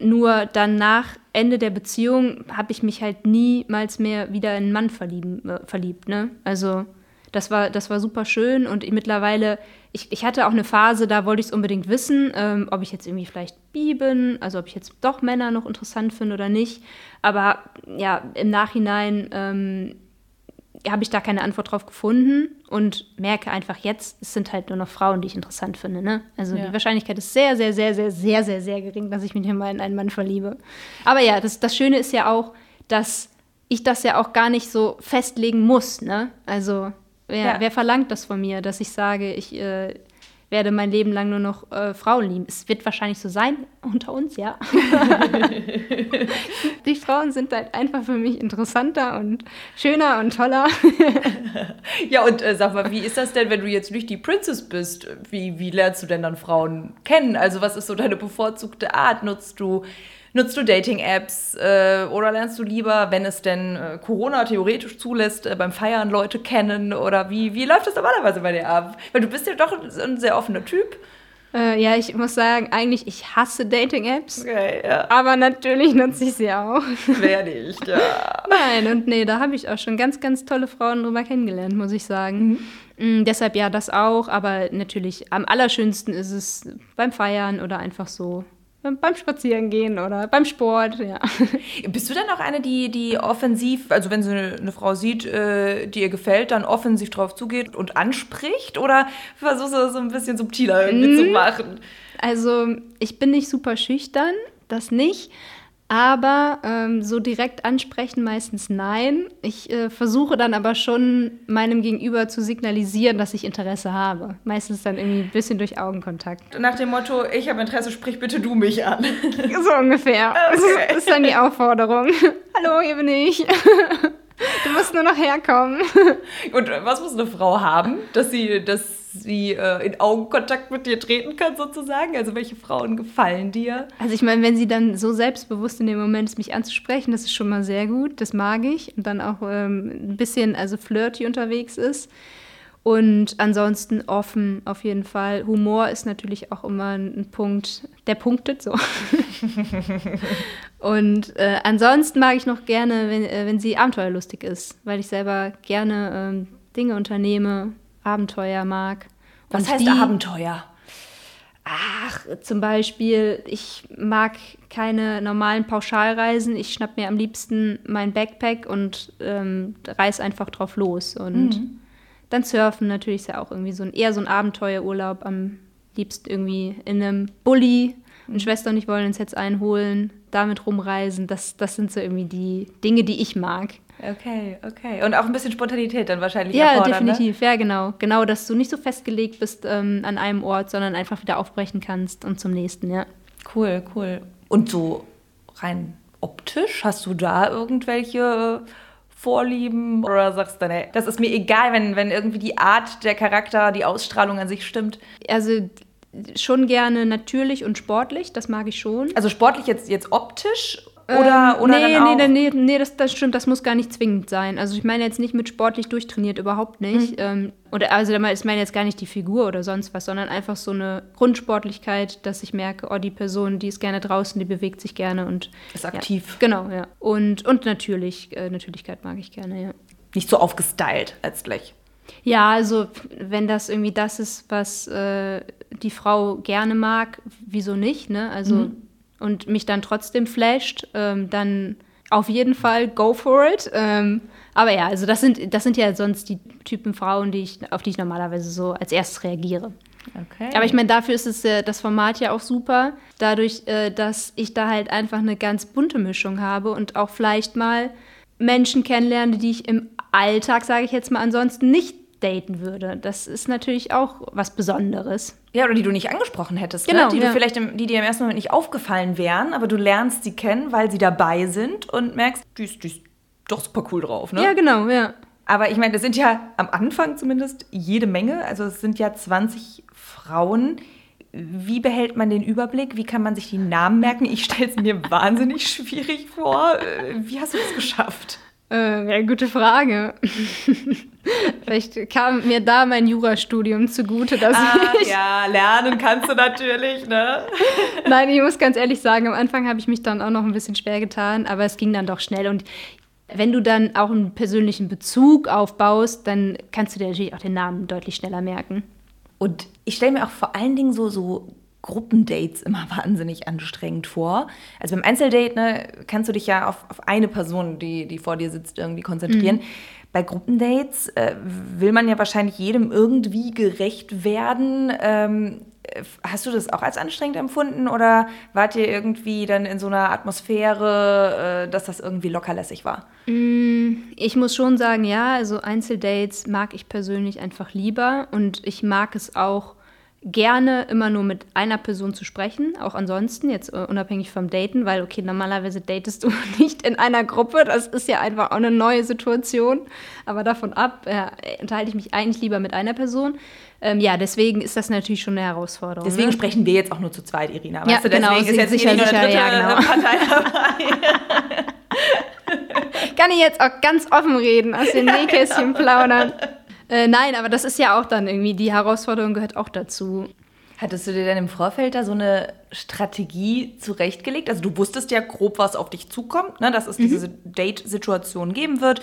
Nur dann nach Ende der Beziehung habe ich mich halt niemals mehr wieder in einen Mann verlieben, äh, verliebt. Ne? Also das war, das war super schön und mittlerweile, ich, ich hatte auch eine Phase, da wollte ich es unbedingt wissen, ähm, ob ich jetzt irgendwie vielleicht bi bin, also ob ich jetzt doch Männer noch interessant finde oder nicht. Aber ja, im Nachhinein ähm, habe ich da keine Antwort drauf gefunden und merke einfach jetzt, es sind halt nur noch Frauen, die ich interessant finde. Ne? Also ja. die Wahrscheinlichkeit ist sehr, sehr, sehr, sehr, sehr, sehr, sehr gering, dass ich mich mal in einen Mann verliebe. Aber ja, das, das Schöne ist ja auch, dass ich das ja auch gar nicht so festlegen muss. Ne? Also Wer, ja. wer, verlangt das von mir, dass ich sage, ich äh, werde mein Leben lang nur noch äh, Frauen lieben? Es wird wahrscheinlich so sein, unter uns, ja. die Frauen sind halt einfach für mich interessanter und schöner und toller. ja, und äh, sag mal, wie ist das denn, wenn du jetzt nicht die Princess bist? Wie, wie lernst du denn dann Frauen kennen? Also, was ist so deine bevorzugte Art? Nutzt du Nutzt du Dating-Apps äh, oder lernst du lieber, wenn es denn äh, Corona theoretisch zulässt, äh, beim Feiern Leute kennen? Oder wie, wie läuft das normalerweise bei dir ab? Weil du bist ja doch ein sehr offener Typ. Äh, ja, ich muss sagen, eigentlich, ich hasse Dating-Apps. Okay, ja. Aber natürlich nutze ich sie auch. Wer nicht, ja. Nein, und nee, da habe ich auch schon ganz, ganz tolle Frauen drüber kennengelernt, muss ich sagen. Mhm. Mm, deshalb ja, das auch. Aber natürlich, am allerschönsten ist es beim Feiern oder einfach so beim Spazierengehen oder beim Sport, ja. Bist du dann auch eine, die, die offensiv, also wenn sie eine, eine Frau sieht, äh, die ihr gefällt, dann offensiv drauf zugeht und anspricht? Oder versuchst du das so ein bisschen subtiler irgendwie mhm. zu machen? Also, ich bin nicht super schüchtern, das nicht. Aber ähm, so direkt ansprechen meistens nein. Ich äh, versuche dann aber schon meinem Gegenüber zu signalisieren, dass ich Interesse habe. Meistens dann irgendwie ein bisschen durch Augenkontakt. Nach dem Motto, ich habe Interesse, sprich bitte du mich an. So ungefähr. Okay. Das, ist, das dann die Aufforderung. Hallo, hier bin ich. Du musst nur noch herkommen. Und was muss eine Frau haben, dass sie, dass sie äh, in Augenkontakt mit dir treten kann, sozusagen? Also welche Frauen gefallen dir? Also ich meine, wenn sie dann so selbstbewusst in dem Moment ist, mich anzusprechen, das ist schon mal sehr gut, das mag ich. Und dann auch ähm, ein bisschen also flirty unterwegs ist. Und ansonsten offen auf jeden Fall. Humor ist natürlich auch immer ein Punkt, der punktet so. und äh, ansonsten mag ich noch gerne, wenn, äh, wenn sie abenteuerlustig ist, weil ich selber gerne ähm, Dinge unternehme, Abenteuer mag. Was heißt die- Abenteuer? Ach, zum Beispiel, ich mag keine normalen Pauschalreisen. Ich schnapp mir am liebsten mein Backpack und ähm, reiß einfach drauf los. Und dann surfen natürlich ist ja auch irgendwie so ein eher so ein Abenteuerurlaub. Am liebsten irgendwie in einem Bulli. Und Schwester und ich wollen uns jetzt einholen, damit rumreisen. Das, das sind so irgendwie die Dinge, die ich mag. Okay, okay. Und auch ein bisschen Spontanität dann wahrscheinlich Ja, Ne? definitiv, ja, genau. Genau, dass du nicht so festgelegt bist ähm, an einem Ort, sondern einfach wieder aufbrechen kannst und zum nächsten, ja. Cool, cool. Und so rein optisch, hast du da irgendwelche Vorlieben oder sagst du, nee, das ist mir egal, wenn, wenn irgendwie die Art, der Charakter, die Ausstrahlung an sich stimmt? Also schon gerne natürlich und sportlich, das mag ich schon. Also sportlich jetzt, jetzt optisch oder, Ähm, oder nee, dann auch? nee, nee, nee, das, das stimmt, das muss gar nicht zwingend sein. Also ich meine jetzt nicht mit sportlich durchtrainiert, überhaupt Mhm. nicht. Ähm, oder also ich meine jetzt gar nicht die Figur oder sonst was, sondern einfach so eine Grundsportlichkeit, dass ich merke, oh, die Person, die ist gerne draußen, die bewegt sich gerne und Ist aktiv. Ja, genau, ja. Und, und natürlich, äh, Natürlichkeit mag ich gerne, ja. Nicht so aufgestylt letztlich. Ja, also wenn das irgendwie das ist, was äh, die Frau gerne mag, wieso nicht, ne? Also und mich dann trotzdem flasht, ähm, dann auf jeden Fall go for it. Ähm, aber ja, also das sind, das sind ja sonst die Typen Frauen, die ich, auf die ich normalerweise so als erstes reagiere. Okay. Aber ich meine, dafür ist es, das Format ja auch super, dadurch, äh, dass ich da halt einfach eine ganz bunte Mischung habe und auch vielleicht mal Menschen kennenlerne, die ich im Alltag, sage ich jetzt mal, ansonsten nicht daten würde. Das ist natürlich auch was Besonderes. Ja, oder die du nicht angesprochen hättest, Genau, ne? die, ja. du vielleicht im, die dir im ersten Moment nicht aufgefallen wären, aber du lernst sie kennen, weil sie dabei sind und merkst, die ist, die ist doch super cool drauf. Ne? Ja, genau, ja. Aber ich meine, das sind ja am Anfang zumindest jede Menge, also es sind ja 20 Frauen. Wie behält man den Überblick? Wie kann man sich die Namen merken? Ich stelle es mir wahnsinnig schwierig vor. Äh, Wie hast du das geschafft? Äh, ja, gute Frage. Vielleicht kam mir da mein Jurastudium zugute, dass Ah, ich ja, lernen kannst du natürlich, ne? Nein, ich muss ganz ehrlich sagen, am Anfang habe ich mich dann auch noch ein bisschen schwer getan, aber es ging dann doch schnell. Und wenn du dann auch einen persönlichen Bezug aufbaust, dann kannst du dir natürlich auch den Namen deutlich schneller merken. Und ich stelle mir auch vor allen Dingen so, so Gruppendates immer wahnsinnig anstrengend vor. Also beim Einzeldate ne, kannst du dich ja auf, auf eine Person, die, die vor dir sitzt, irgendwie konzentrieren. Bei Gruppendates äh, will man ja wahrscheinlich jedem irgendwie gerecht werden. Ähm, äh, hast du das auch als anstrengend empfunden oder wart ihr irgendwie dann in so einer Atmosphäre, äh, dass das irgendwie lockerlässig war? Ich muss schon sagen, ja, also Einzeldates mag ich persönlich einfach lieber und ich mag es auch gerne immer nur mit einer Person zu sprechen, auch ansonsten, jetzt äh, unabhängig vom Daten, weil okay, normalerweise datest du nicht in einer Gruppe, das ist ja einfach auch eine neue Situation, aber davon ab äh, unterhalte ich mich eigentlich lieber mit einer Person. Ähm, ja, deswegen ist das natürlich schon eine Herausforderung. Deswegen ne? sprechen wir jetzt auch nur zu zweit, Irina. Ja, Weißt du, genau, deswegen ist jetzt sicher, nicht sicher, ja, genau. Partei dabei. kann ich jetzt auch ganz offen reden, aus dem Nähkästchen plaudern. Äh, nein, aber das ist ja auch dann irgendwie, die Herausforderung gehört auch dazu. Hattest du dir denn im Vorfeld da so eine Strategie zurechtgelegt? Also du wusstest ja grob, was auf dich zukommt, ne? dass es diese Date-Situation geben wird,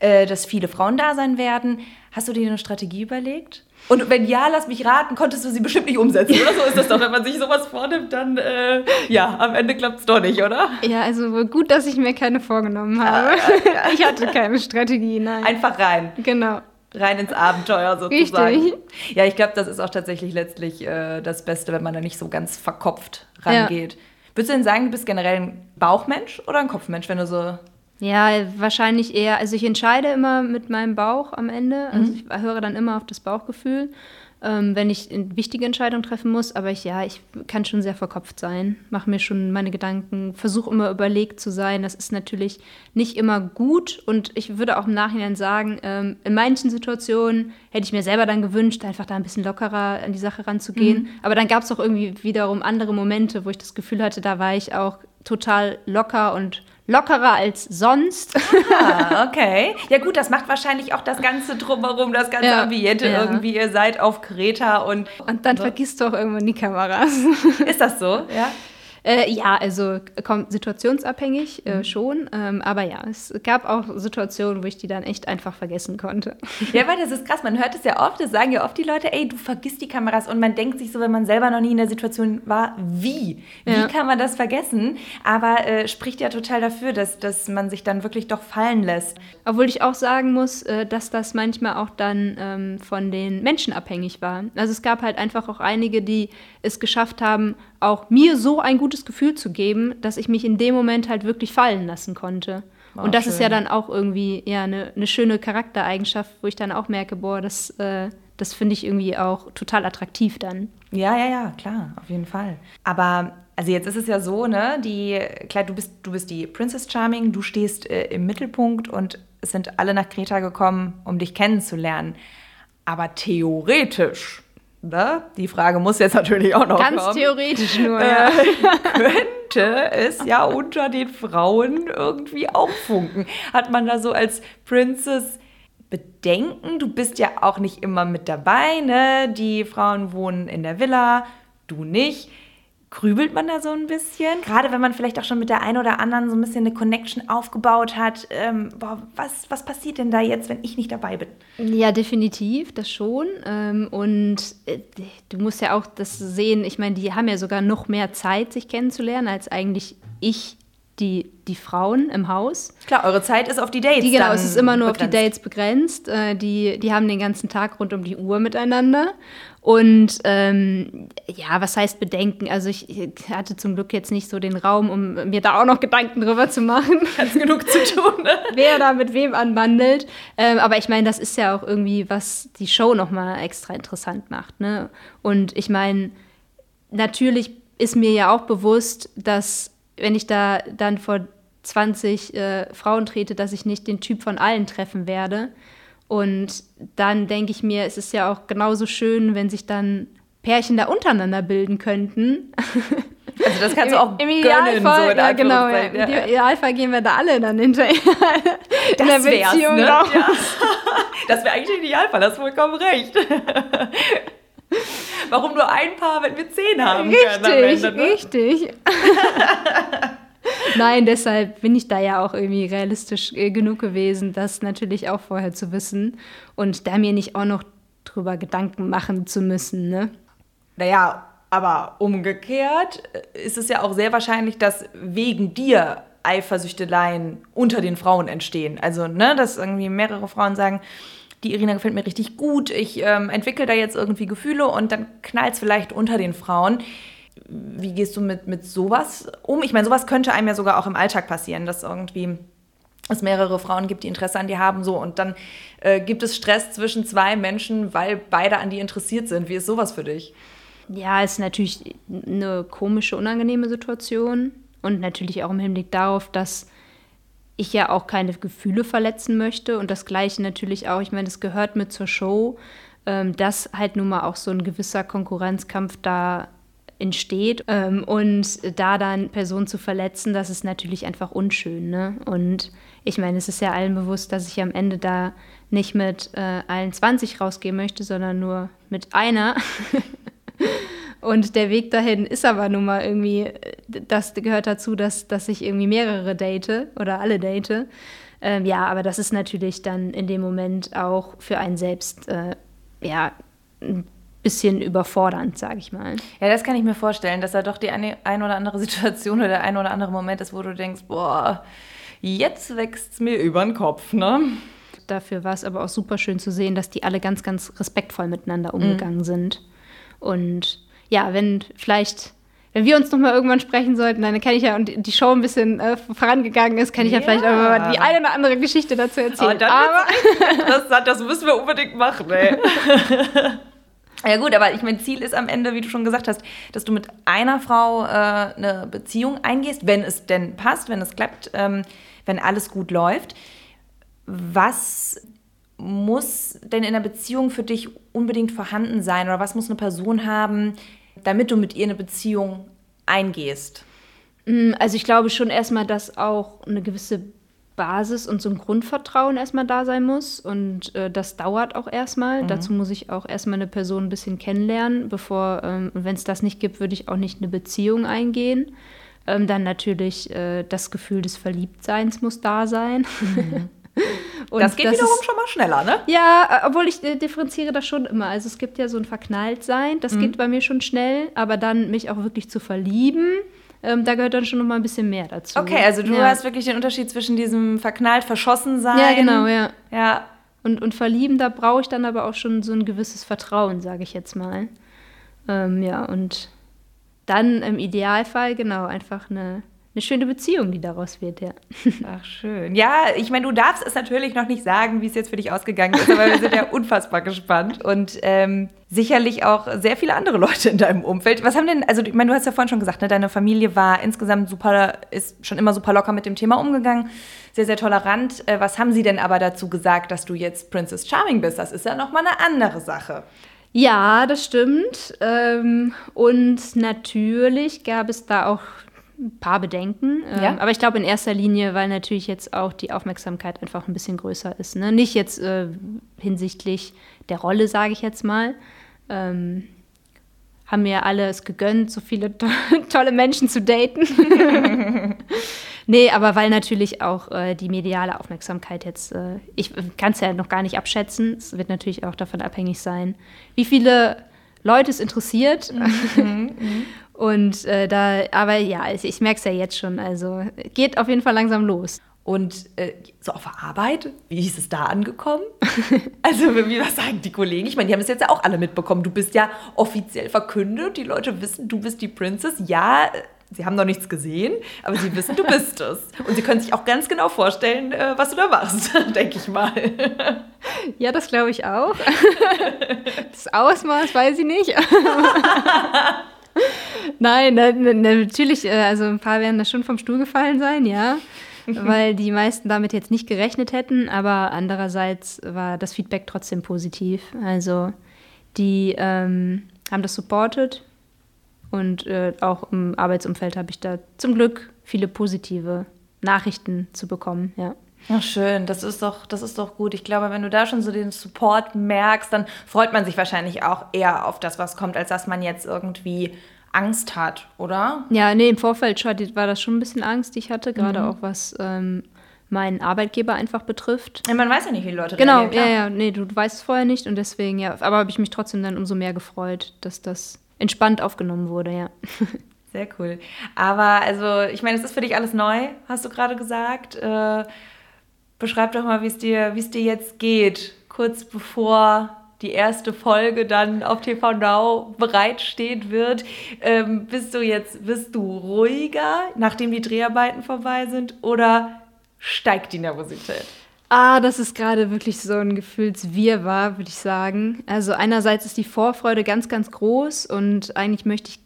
äh, dass viele Frauen da sein werden. Hast du dir eine Strategie überlegt? Und wenn ja, lass mich raten, konntest du sie bestimmt nicht umsetzen, oder? So ist das doch, wenn man sich sowas vornimmt, dann äh, ja, am Ende klappt es doch nicht, oder? Ja, also gut, dass ich mir keine vorgenommen habe. Ich hatte keine Strategie, nein. Einfach rein. genau. Rein ins Abenteuer sozusagen. Richtig. Ja, ich glaube, das ist auch tatsächlich letztlich äh, das Beste, wenn man da nicht so ganz verkopft rangeht. Würdest du denn sagen, du bist generell ein Bauchmensch oder ein Kopfmensch, wenn du so. Ja, wahrscheinlich eher. Also ich entscheide immer mit meinem Bauch am Ende. Also ich höre dann immer auf das Bauchgefühl, ähm, wenn ich eine wichtige Entscheidung treffen muss. Aber ich, ja, ich kann schon sehr verkopft sein, mache mir schon meine Gedanken, versuche immer überlegt zu sein. Das ist natürlich nicht immer gut. Und ich würde auch im Nachhinein sagen, ähm, in manchen Situationen hätte ich mir selber dann gewünscht, einfach da ein bisschen lockerer an die Sache ranzugehen. Aber dann gab es auch irgendwie wiederum andere Momente, wo ich das Gefühl hatte, da war ich auch total locker und lockerer als sonst. Ah, okay. Ja, gut, das macht wahrscheinlich auch das Ganze drumherum, das ganze Ja, Ambiente ja. irgendwie. Ihr seid auf Kreta und. Und dann vergisst du auch irgendwann die Kameras. Ist das so? Ja. Äh, ja, also kommt situationsabhängig äh, mhm. schon. Ähm, aber ja, es gab auch Situationen, wo ich die dann echt einfach vergessen konnte. Ja, weil das ist krass. Man hört es ja oft, das sagen ja oft die Leute, ey, du vergisst die Kameras. Und man denkt sich so, wenn man selber noch nie in der Situation war, wie? Wie ja. kann man das vergessen? Aber äh, spricht ja total dafür, dass, dass man sich dann wirklich doch fallen lässt. Obwohl ich auch sagen muss, äh, dass das manchmal auch dann ähm, von den Menschen abhängig war. Also es gab halt einfach auch einige, die es geschafft haben, auch mir so ein gutes Gefühl zu geben, dass ich mich in dem Moment halt wirklich fallen lassen konnte. War und das schön. ist ja dann auch irgendwie ja eine, eine schöne Charaktereigenschaft, wo ich dann auch merke, boah, das, äh, das finde ich irgendwie auch total attraktiv dann. Ja, ja, ja, klar, auf jeden Fall. Aber also jetzt ist es ja so, ne, die, klar, du bist, du bist die Princess Charming, du stehst äh, im Mittelpunkt und es sind alle nach Kreta gekommen, um dich kennenzulernen. Aber theoretisch Ne? Die Frage muss jetzt natürlich auch noch Ganz kommen. theoretisch nur. Äh, könnte es ja unter den Frauen irgendwie auch funken. Hat man da so als Princess Bedenken? Du bist ja auch nicht immer mit dabei, ne? Die Frauen wohnen in der Villa, du nicht. Grübelt man da so ein bisschen? Gerade wenn man vielleicht auch schon mit der einen oder anderen so ein bisschen eine Connection aufgebaut hat. Ähm, boah, was, was passiert denn da jetzt, wenn ich nicht dabei bin? Ja, definitiv, das schon. Ähm, und äh, du musst ja auch das sehen, ich meine, die haben ja sogar noch mehr Zeit, sich kennenzulernen, als eigentlich ich die, die Frauen im Haus. Klar, eure Zeit ist auf die Dates. Die, genau, es ist immer nur begrenzt. auf die Dates begrenzt. Äh, die, die haben den ganzen Tag rund um die Uhr miteinander. Und ähm, ja, was heißt Bedenken? Also ich, ich, hatte zum Glück jetzt nicht so den Raum, um mir da auch noch Gedanken drüber zu machen. Ganz genug zu tun, ne? Wer da mit wem anbandelt. Ähm, aber ich meine, das ist ja auch irgendwie, was die Show nochmal extra interessant macht. Ne? Und ich meine, natürlich ist mir ja auch bewusst, dass wenn ich da dann vor 20 äh, Frauen trete, dass ich nicht den Typ von allen treffen werde. Und dann denke ich mir, es ist ja auch genauso schön, wenn sich dann Pärchen da untereinander bilden könnten. Also das kannst du auch Im, im Idealfall, gönnen, so ja, genau, ja. Im ja. Idealfall gehen wir da alle dann hinterher. Das in der Beziehung ne? ja. Das wäre eigentlich der Idealfall, hast vollkommen recht. Warum nur ein Paar, wenn wir zehn haben richtig, können Ende, ne? Richtig, Nein, deshalb bin ich da ja auch irgendwie realistisch äh, genug gewesen, das natürlich auch vorher zu wissen und da mir nicht auch noch drüber Gedanken machen zu müssen. Ne? Naja, aber umgekehrt äh, ist es ja auch sehr wahrscheinlich, dass wegen dir Eifersüchteleien unter den Frauen entstehen. Also, ne, dass irgendwie mehrere Frauen sagen, die Irina gefällt mir richtig gut, ich ähm, entwickle da jetzt irgendwie Gefühle und dann knallt es vielleicht unter den Frauen. Wie gehst du mit, mit sowas um? Ich meine, sowas könnte einem ja sogar auch im Alltag passieren, dass irgendwie es mehrere Frauen gibt, die Interesse an dir haben, so und dann äh, gibt es Stress zwischen zwei Menschen, weil beide an dir interessiert sind. Wie ist sowas für dich? Ja, ist natürlich eine komische, unangenehme Situation und natürlich auch im Hinblick darauf, dass ich ja auch keine Gefühle verletzen möchte und das Gleiche natürlich auch, ich meine, das gehört mit zur Show, ähm, dass halt nun mal auch so ein gewisser Konkurrenzkampf da entsteht ähm, und da dann Personen zu verletzen, das ist natürlich einfach unschön. Ne? Und ich meine, es ist ja allen bewusst, dass ich am Ende da nicht mit äh, allen 20 rausgehen möchte, sondern nur mit einer. Und der Weg dahin ist aber nun mal irgendwie, das gehört dazu, dass, dass ich irgendwie mehrere date oder alle date. Ähm, ja, aber das ist natürlich dann in dem Moment auch für einen selbst, äh, ja, ein bisschen überfordernd, sage ich mal. Ja, das kann ich mir vorstellen, dass da doch die eine, ein oder andere Situation oder der ein oder andere Moment ist, wo du denkst, boah, jetzt wächst es mir über den Kopf, ne? Dafür war es aber auch super schön zu sehen, dass die alle ganz, ganz respektvoll miteinander umgegangen mhm. sind. Und ja, wenn vielleicht, wenn wir uns nochmal irgendwann sprechen sollten, dann kann ich ja, und die Show ein bisschen äh, vorangegangen ist, kann ich ja, ja vielleicht auch mal die eine oder andere Geschichte dazu erzählen. Oh, aber interessant, das müssen wir unbedingt machen, ey. Ja gut, aber ich mein Ziel ist am Ende, wie du schon gesagt hast, dass du mit einer Frau äh, eine Beziehung eingehst, wenn es denn passt, wenn es klappt, ähm, wenn alles gut läuft. Was muss denn in der Beziehung für dich unbedingt vorhanden sein oder was muss eine Person haben, damit du mit ihr eine Beziehung eingehst? Mm, also ich glaube schon erstmal, dass auch eine gewisse Basis und so ein Grundvertrauen erstmal da sein muss. Und äh, das dauert auch erstmal. Mhm. Dazu muss ich auch erstmal eine Person ein bisschen kennenlernen, bevor, ähm, wenn es das nicht gibt, würde ich auch nicht eine Beziehung eingehen. Ähm, dann natürlich äh, das Gefühl des Verliebtseins muss da sein. Mhm. das geht das wiederum ist, schon mal schneller, ne? Ja, obwohl ich äh, differenziere das schon immer. Also es gibt ja so ein Verknalltsein, das mhm. geht bei mir schon schnell, aber dann mich auch wirklich zu verlieben, ähm, da gehört dann schon noch mal ein bisschen mehr dazu. Okay, also du ja. hast wirklich den Unterschied zwischen diesem verknallt, verschossen sein. Ja, genau, ja. Ja. Und, und verlieben, da brauche ich dann aber auch schon so ein gewisses Vertrauen, sage ich jetzt mal. Ähm, ja, und dann im Idealfall, genau, einfach eine eine schöne Beziehung, die daraus wird, ja. Ach, schön. Ja, ich meine, du darfst es natürlich noch nicht sagen, wie es jetzt für dich ausgegangen ist, aber wir sind ja unfassbar gespannt und ähm, sicherlich auch sehr viele andere Leute in deinem Umfeld. Was haben denn, also ich meine, du hast ja vorhin schon gesagt, ne, deine Familie war insgesamt super, ist schon immer super locker mit dem Thema umgegangen, sehr, sehr tolerant. Äh, was haben sie denn aber dazu gesagt, dass du jetzt Princess Charming bist? Das ist ja nochmal eine andere Sache. Ja, das stimmt. Ähm, und natürlich gab es da auch ein paar Bedenken. Ähm, ja. aber ich glaube in erster Linie, weil natürlich jetzt auch die Aufmerksamkeit einfach ein bisschen größer ist. Ne? Nicht jetzt äh, hinsichtlich der Rolle, sage ich jetzt mal. Ähm, haben mir alle es gegönnt, so viele to tolle Menschen zu daten. nee, aber weil natürlich auch äh, die mediale Aufmerksamkeit jetzt, äh, ich kann es ja noch gar nicht abschätzen. Es wird natürlich auch davon abhängig sein, wie viele Leute es interessiert. Mhm, mhm. Und äh, da, aber ja, ich, ich merke es ja jetzt schon. Also geht auf jeden Fall langsam los. Und äh, so auf der Arbeit, wie ist es da angekommen? also, wie was sagen die Kollegen? Ich meine, die haben es jetzt ja auch alle mitbekommen. Du bist ja offiziell verkündet. Die Leute wissen, du bist die Princess. Ja, äh, sie haben noch nichts gesehen, aber sie wissen, du bist es. Und sie können sich auch ganz genau vorstellen, äh, was du da machst, denke ich mal. Ja, das glaube ich auch. Das Ausmaß weiß ich nicht. Nein, na, na, natürlich, äh, also ein paar werden da schon vom Stuhl gefallen sein, ja. weil die meisten damit jetzt nicht gerechnet hätten, aber andererseits war das Feedback trotzdem positiv. Also die ähm, haben das supported und äh, auch im Arbeitsumfeld habe ich da zum Glück viele positive Nachrichten zu bekommen, ja. Ach schön, das ist doch, das ist doch gut. Ich glaube, wenn du da schon so den Support merkst, dann freut man sich wahrscheinlich auch eher auf das, was kommt, als dass man jetzt irgendwie Angst hat, oder? Ja, nee, im Vorfeld war das schon ein bisschen Angst, die ich hatte, gerade mhm. auch was ähm, meinen Arbeitgeber einfach betrifft. Ja, man weiß ja nicht, wie die Leute Genau, ja, ja, nee, du weißt es vorher nicht und deswegen, ja, aber habe ich mich trotzdem dann umso mehr gefreut, dass das entspannt aufgenommen wurde, ja. Sehr cool. Aber also, ich meine, es ist für dich alles neu, hast du gerade gesagt. Äh, beschreib doch mal, wie es dir, es dir jetzt geht, kurz bevor die erste Folge dann auf TV Now bereitsteht wird. Ähm, bist du jetzt, bist du ruhiger, nachdem die Dreharbeiten vorbei sind, oder steigt die Nervosität? Ah, das ist gerade wirklich so ein Gefühlswirrwarr, würde ich sagen. Also einerseits ist die Vorfreude ganz, ganz groß und eigentlich möchte ich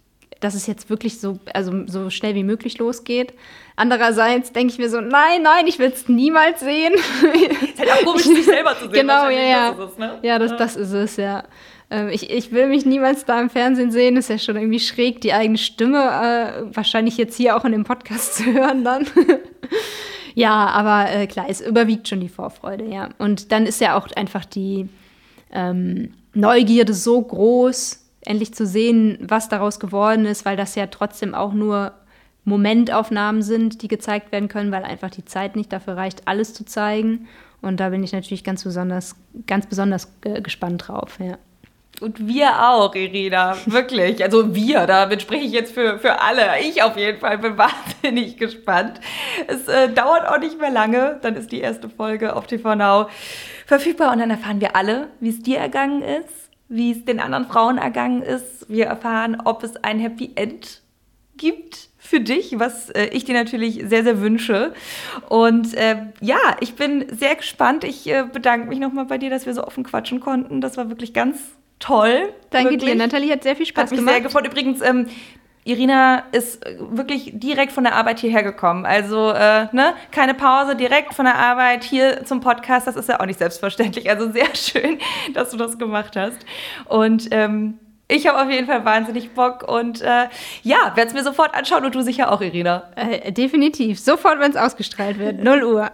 dass es jetzt wirklich so, also so schnell wie möglich losgeht. Andererseits denke ich mir so, nein, nein, ich will es niemals sehen. ist halt auch komisch, sich selber zu sehen. Genau, ja, ja. Das es, ne? Ja, das, ja. das ist es, ja. Ähm, ich, ich will mich niemals da im Fernsehen sehen. Ist ja schon irgendwie schräg, die eigene Stimme äh, wahrscheinlich jetzt hier auch in dem Podcast zu hören dann. ja, aber äh, klar, es überwiegt schon die Vorfreude, ja. Und dann ist ja auch einfach die ähm, Neugierde so groß, endlich zu sehen, was daraus geworden ist, weil das ja trotzdem auch nur Momentaufnahmen sind, die gezeigt werden können, weil einfach die Zeit nicht dafür reicht, alles zu zeigen. Und da bin ich natürlich ganz besonders, ganz besonders äh, gespannt drauf, ja. Und wir auch, Irina, wirklich. Also wir, damit spreche ich jetzt für, für alle. Ich auf jeden Fall bin wahnsinnig gespannt. Es äh, dauert auch nicht mehr lange, dann ist die erste Folge auf TV Now verfügbar und dann erfahren wir alle, wie es dir ergangen ist wie es den anderen Frauen ergangen ist. Wir erfahren, ob es ein Happy End gibt für dich, was äh, ich dir natürlich sehr, sehr wünsche. Und äh, ja, ich bin sehr gespannt. Ich äh, bedanke mich nochmal bei dir, dass wir so offen quatschen konnten. Das war wirklich ganz toll. Danke wirklich. dir, Nathalie, hat sehr viel Spaß hat mich gemacht. sehr gefreut. Übrigens, ähm, Irina ist äh, wirklich direkt von der Arbeit hierher gekommen. Also, äh, ne, keine Pause, direkt von der Arbeit hier zum Podcast. Das ist ja auch nicht selbstverständlich. Also sehr schön, dass du das gemacht hast. Und ähm, Ich habe auf jeden Fall wahnsinnig Bock und äh, ja, werde es mir sofort anschauen und du sicher auch, Irina. Äh, definitiv. Sofort, wenn es ausgestrahlt wird. 0 Uhr.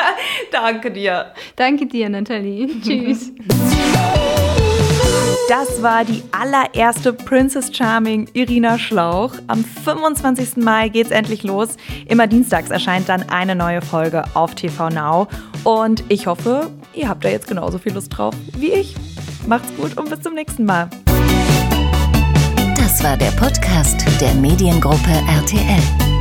Danke dir. Danke dir, Nathalie. Tschüss. Das war die allererste Princess Charming Irina Schlauch. Am 25. Mai geht's endlich los. Immer dienstags erscheint dann eine neue Folge auf TV Now. Und ich hoffe, ihr habt da jetzt genauso viel Lust drauf wie ich. Macht's gut und bis zum nächsten Mal. Das war der Podcast der Mediengruppe RTL.